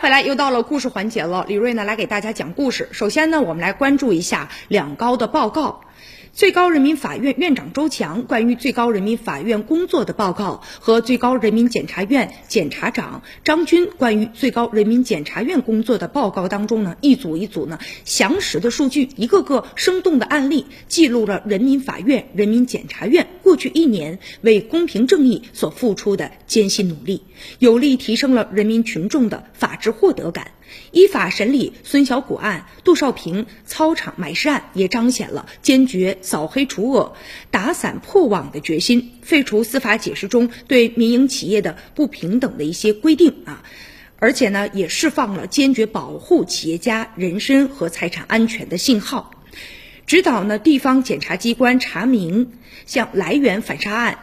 回来又到了故事环节了，李瑞呢来给大家讲故事。首先呢，我们来关注一下两高的报告。最高人民法院院长周强关于最高人民法院工作的报告和最高人民检察院检察长张军关于最高人民检察院工作的报告当中呢，一组一组呢详实的数据，一个个生动的案例，记录了人民法院、人民检察院过去一年为公平正义所付出的艰辛努力，有力提升了人民群众的法治获得感。依法审理孙小果案、杜少平操场埋尸案，也彰显了坚决扫黑除恶、打散破网的决心。废除司法解释中对民营企业的不平等的一些规定啊，而且呢，也释放了坚决保护企业家人身和财产安全的信号。指导呢地方检察机关查明向来源反杀案。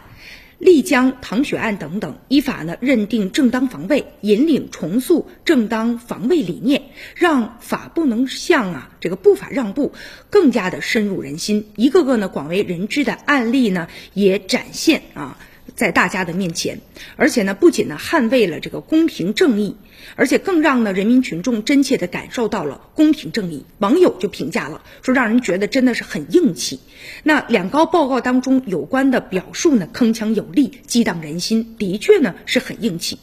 丽江唐雪案等等，依法呢认定正当防卫，引领重塑正当防卫理念，让法不能向啊这个不法让步更加的深入人心。一个个呢广为人知的案例呢也展现啊。在大家的面前，而且呢，不仅呢捍卫了这个公平正义，而且更让呢人民群众真切的感受到了公平正义。网友就评价了，说让人觉得真的是很硬气。那两高报告当中有关的表述呢，铿锵有力，激荡人心，的确呢是很硬气。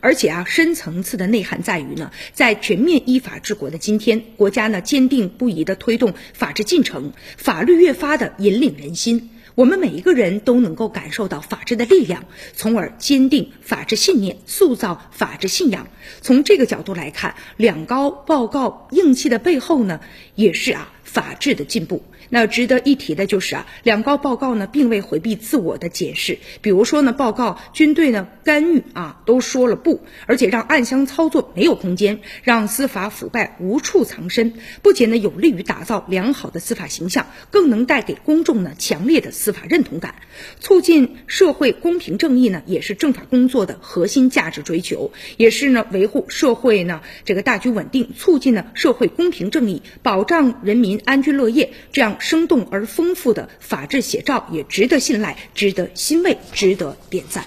而且啊，深层次的内涵在于呢，在全面依法治国的今天，国家呢坚定不移的推动法治进程，法律越发的引领人心。我们每一个人都能够感受到法治的力量，从而坚定法治信念，塑造法治信仰。从这个角度来看，两高报告硬气的背后呢，也是啊法治的进步。那值得一提的就是啊，两高报告呢，并未回避自我的解释。比如说呢，报告军队呢干预啊，都说了不，而且让暗箱操作没有空间，让司法腐败无处藏身。不仅呢有利于打造良好的司法形象，更能带给公众呢强烈的司法认同感。促进社会公平正义呢，也是政法工作的核心价值追求，也是呢维护社会呢这个大局稳定，促进呢社会公平正义，保障人民安居乐业这样。生动而丰富的法治写照，也值得信赖，值得欣慰，值得点赞。